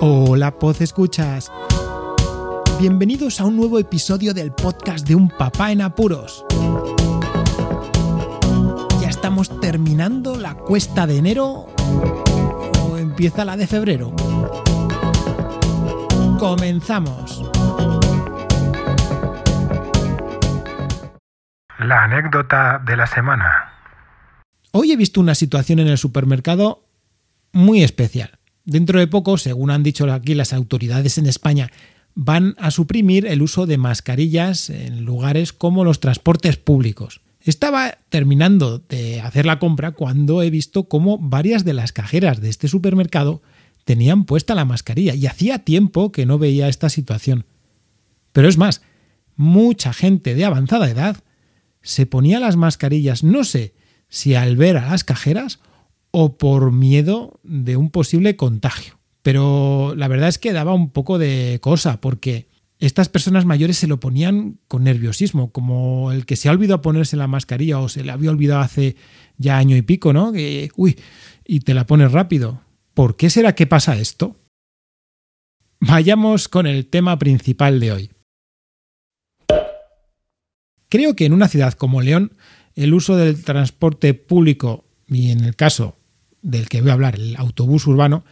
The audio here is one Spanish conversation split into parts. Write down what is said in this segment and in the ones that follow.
Hola, Poz Escuchas. Bienvenidos a un nuevo episodio del podcast de Un Papá en Apuros. ¿Ya estamos terminando la cuesta de enero o empieza la de febrero? Comenzamos. La anécdota de la semana. Hoy he visto una situación en el supermercado muy especial. Dentro de poco, según han dicho aquí las autoridades en España, van a suprimir el uso de mascarillas en lugares como los transportes públicos. Estaba terminando de hacer la compra cuando he visto cómo varias de las cajeras de este supermercado tenían puesta la mascarilla y hacía tiempo que no veía esta situación. Pero es más, mucha gente de avanzada edad se ponía las mascarillas, no sé si al ver a las cajeras o por miedo de un posible contagio. Pero la verdad es que daba un poco de cosa, porque estas personas mayores se lo ponían con nerviosismo, como el que se ha olvidado ponerse la mascarilla o se le había olvidado hace ya año y pico, ¿no? Que, uy, y te la pones rápido. ¿Por qué será que pasa esto? Vayamos con el tema principal de hoy. Creo que en una ciudad como León, el uso del transporte público, y en el caso del que voy a hablar, el autobús urbano,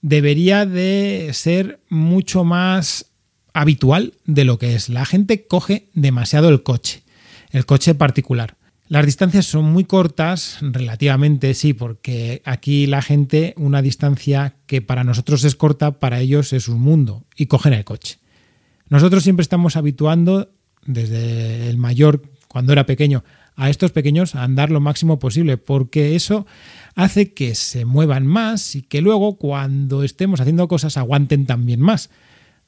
debería de ser mucho más habitual de lo que es. La gente coge demasiado el coche, el coche particular. Las distancias son muy cortas, relativamente sí, porque aquí la gente, una distancia que para nosotros es corta, para ellos es un mundo, y cogen el coche. Nosotros siempre estamos habituando, desde el mayor, cuando era pequeño, a estos pequeños a andar lo máximo posible, porque eso hace que se muevan más y que luego cuando estemos haciendo cosas aguanten también más.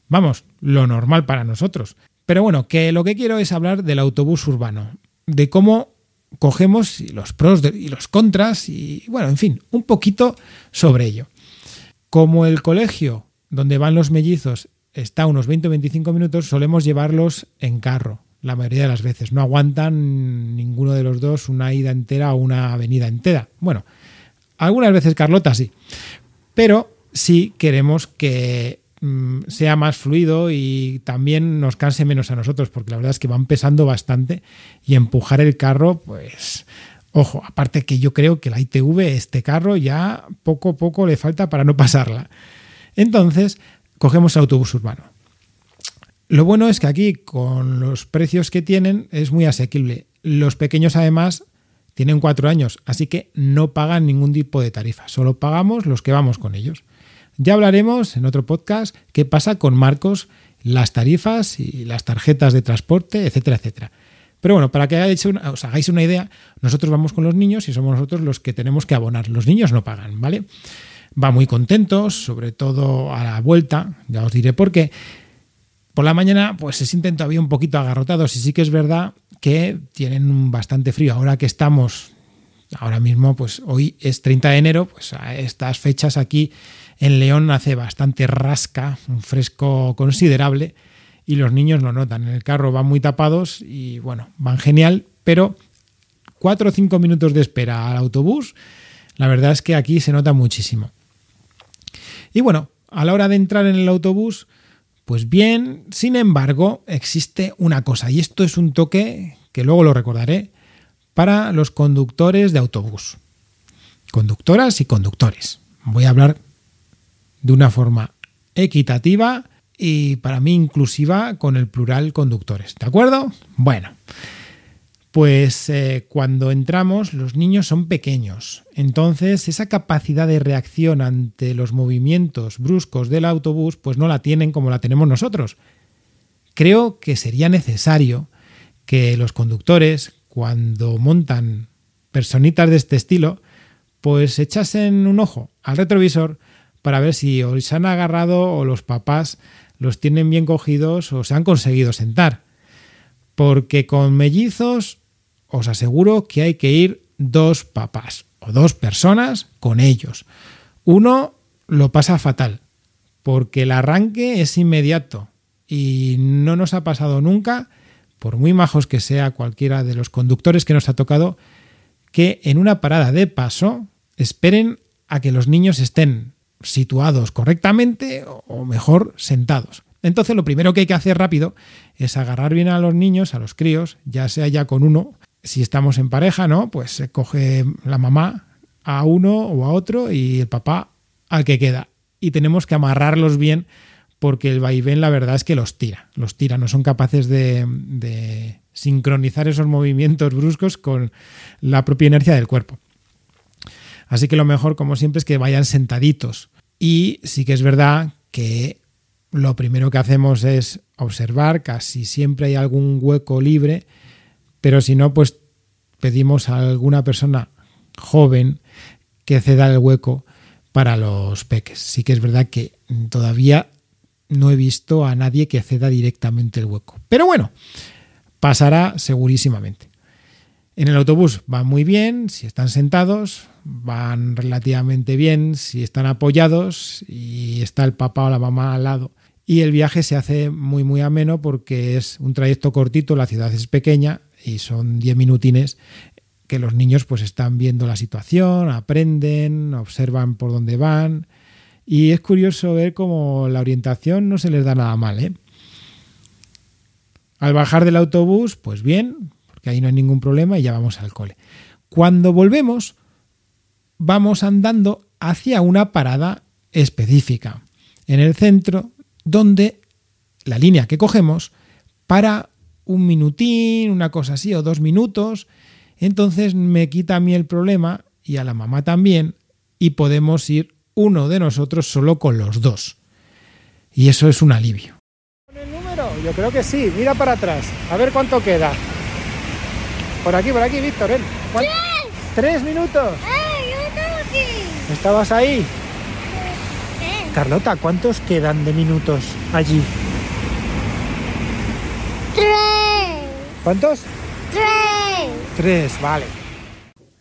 Vamos, lo normal para nosotros. Pero bueno, que lo que quiero es hablar del autobús urbano, de cómo cogemos los pros y los contras y bueno, en fin, un poquito sobre ello. Como el colegio donde van los mellizos está a unos 20 o 25 minutos, solemos llevarlos en carro la mayoría de las veces. No aguantan ninguno de los dos una ida entera o una avenida entera. Bueno, algunas veces Carlota sí, pero sí queremos que mm, sea más fluido y también nos canse menos a nosotros, porque la verdad es que van pesando bastante y empujar el carro, pues, ojo, aparte que yo creo que la ITV, este carro, ya poco a poco le falta para no pasarla. Entonces, cogemos autobús urbano. Lo bueno es que aquí, con los precios que tienen, es muy asequible. Los pequeños, además, tienen cuatro años, así que no pagan ningún tipo de tarifa, solo pagamos los que vamos con ellos. Ya hablaremos en otro podcast qué pasa con Marcos, las tarifas y las tarjetas de transporte, etcétera, etcétera. Pero bueno, para que os hagáis una idea, nosotros vamos con los niños y somos nosotros los que tenemos que abonar. Los niños no pagan, ¿vale? Va muy contentos, sobre todo a la vuelta, ya os diré por qué. Por la mañana, pues se sienten todavía un poquito agarrotados y sí que es verdad que tienen bastante frío. Ahora que estamos, ahora mismo, pues hoy es 30 de enero, pues a estas fechas aquí en León hace bastante rasca, un fresco considerable y los niños lo notan. En el carro van muy tapados y bueno, van genial, pero cuatro o cinco minutos de espera al autobús, la verdad es que aquí se nota muchísimo. Y bueno, a la hora de entrar en el autobús, pues bien, sin embargo, existe una cosa, y esto es un toque que luego lo recordaré, para los conductores de autobús. Conductoras y conductores. Voy a hablar de una forma equitativa y para mí inclusiva con el plural conductores. ¿De acuerdo? Bueno, pues eh, cuando entramos los niños son pequeños, entonces esa capacidad de reacción ante los movimientos bruscos del autobús pues no la tienen como la tenemos nosotros. Creo que sería necesario que los conductores cuando montan personitas de este estilo pues echasen un ojo al retrovisor para ver si se han agarrado o los papás los tienen bien cogidos o se han conseguido sentar. Porque con mellizos os aseguro que hay que ir dos papás o dos personas con ellos. Uno lo pasa fatal, porque el arranque es inmediato y no nos ha pasado nunca, por muy majos que sea cualquiera de los conductores que nos ha tocado, que en una parada de paso esperen a que los niños estén situados correctamente o mejor sentados. Entonces lo primero que hay que hacer rápido es agarrar bien a los niños, a los críos, ya sea ya con uno, si estamos en pareja, ¿no? Pues se coge la mamá a uno o a otro y el papá al que queda. Y tenemos que amarrarlos bien porque el vaivén la verdad es que los tira, los tira, no son capaces de, de sincronizar esos movimientos bruscos con la propia inercia del cuerpo. Así que lo mejor, como siempre, es que vayan sentaditos. Y sí que es verdad que lo primero que hacemos es observar, casi siempre hay algún hueco libre, pero si no, pues pedimos a alguna persona joven que ceda el hueco para los peques. Sí que es verdad que todavía no he visto a nadie que ceda directamente el hueco. Pero bueno, pasará segurísimamente. En el autobús van muy bien, si están sentados, van relativamente bien, si están apoyados y está el papá o la mamá al lado. Y el viaje se hace muy muy ameno porque es un trayecto cortito, la ciudad es pequeña y son 10 minutines que los niños pues están viendo la situación, aprenden, observan por dónde van y es curioso ver cómo la orientación no se les da nada mal. ¿eh? Al bajar del autobús, pues bien, porque ahí no hay ningún problema y ya vamos al cole. Cuando volvemos, vamos andando hacia una parada específica, en el centro, donde la línea que cogemos para un minutín, una cosa así, o dos minutos, entonces me quita a mí el problema y a la mamá también, y podemos ir uno de nosotros solo con los dos. Y eso es un alivio. el número? Yo creo que sí. Mira para atrás. A ver cuánto queda. Por aquí, por aquí, Víctor. ¿eh? ¡Tres! ¿Tres minutos? ¡Eh, yo tengo aquí! ¿Estabas ahí? ¿Qué? Carlota, ¿cuántos quedan de minutos allí? ¡Tres! ¿Cuántos? ¡Tres! Tres, vale.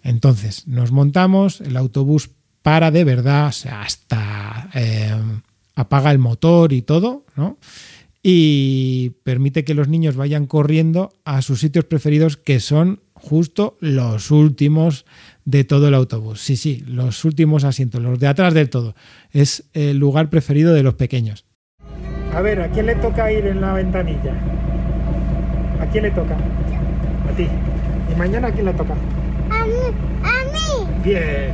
Entonces nos montamos, el autobús para de verdad, o sea, hasta eh, apaga el motor y todo, ¿no? Y permite que los niños vayan corriendo a sus sitios preferidos, que son justo los últimos de todo el autobús. Sí, sí, los últimos asientos, los de atrás del todo. Es el lugar preferido de los pequeños. A ver, ¿a quién le toca ir en la ventanilla? ¿A quién le toca? A ti. ¿Y mañana a quién le toca? ¡A mí! ¡A mí! Bien.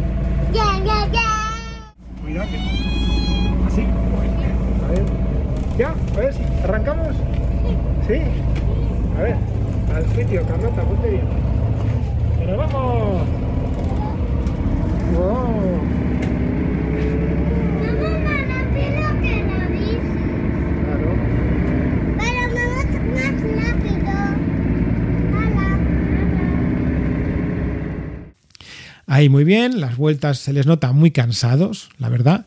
¡Ya, ya, ya! Cuidado. ¿Así? A ver. ¿Ya? A ver si arrancamos. ¿Sí? A ver. Al sitio, Carlota, ponte bien. ¡Pero vamos! ¡Wow! Vamos más rápido que la bici. Claro. Pero vamos más rápido. Hala, Ahí muy bien, las vueltas se les nota muy cansados, la verdad.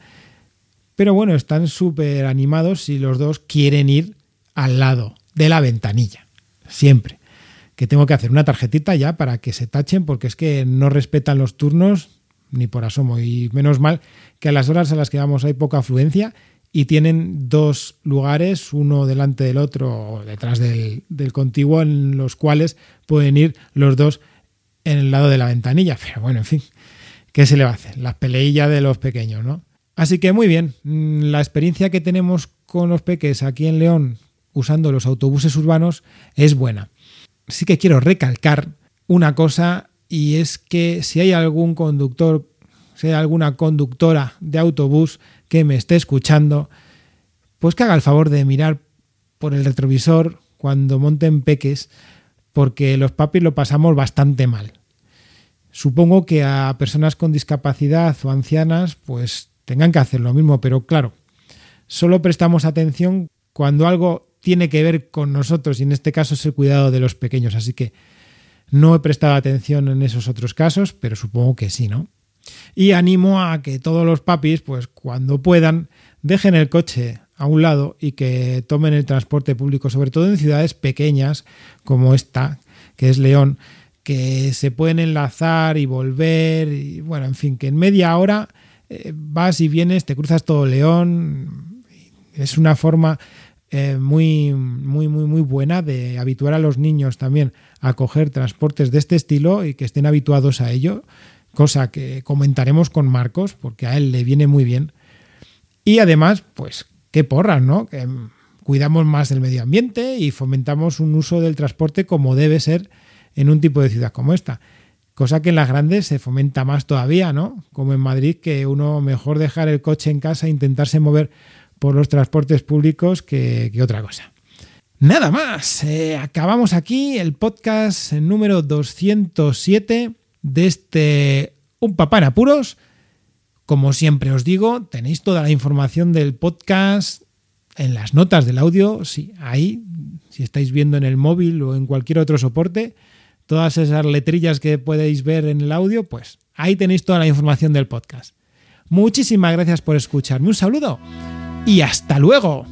Pero bueno, están súper animados si los dos quieren ir al lado de la ventanilla. Siempre. Que tengo que hacer una tarjetita ya para que se tachen porque es que no respetan los turnos ni por asomo. Y menos mal que a las horas a las que vamos hay poca afluencia y tienen dos lugares, uno delante del otro o detrás del, del contiguo, en los cuales pueden ir los dos en el lado de la ventanilla. Pero bueno, en fin, ¿qué se le va a hacer? Las peleillas de los pequeños, ¿no? Así que muy bien, mm, la experiencia que tenemos con los peques aquí en León usando los autobuses urbanos es buena. Sí que quiero recalcar una cosa y es que si hay algún conductor, si hay alguna conductora de autobús que me esté escuchando, pues que haga el favor de mirar por el retrovisor cuando monten peques, porque los papis lo pasamos bastante mal. Supongo que a personas con discapacidad o ancianas, pues tengan que hacer lo mismo, pero claro, solo prestamos atención cuando algo tiene que ver con nosotros y en este caso es el cuidado de los pequeños, así que no he prestado atención en esos otros casos, pero supongo que sí, ¿no? Y animo a que todos los papis, pues cuando puedan, dejen el coche a un lado y que tomen el transporte público, sobre todo en ciudades pequeñas como esta, que es León, que se pueden enlazar y volver, y bueno, en fin, que en media hora eh, vas y vienes, te cruzas todo León, es una forma eh, muy, muy, muy, muy buena de habituar a los niños también a coger transportes de este estilo y que estén habituados a ello, cosa que comentaremos con Marcos, porque a él le viene muy bien. Y además, pues, qué porras, ¿no? Que cuidamos más del medio ambiente y fomentamos un uso del transporte como debe ser en un tipo de ciudad como esta. Cosa que en las grandes se fomenta más todavía, ¿no? Como en Madrid, que uno mejor dejar el coche en casa e intentarse mover por los transportes públicos que, que otra cosa. Nada más, eh, acabamos aquí el podcast número 207 de este Un Papá en Apuros. Como siempre os digo, tenéis toda la información del podcast en las notas del audio, sí, ahí, si estáis viendo en el móvil o en cualquier otro soporte, todas esas letrillas que podéis ver en el audio, pues ahí tenéis toda la información del podcast. Muchísimas gracias por escucharme, un saludo y hasta luego.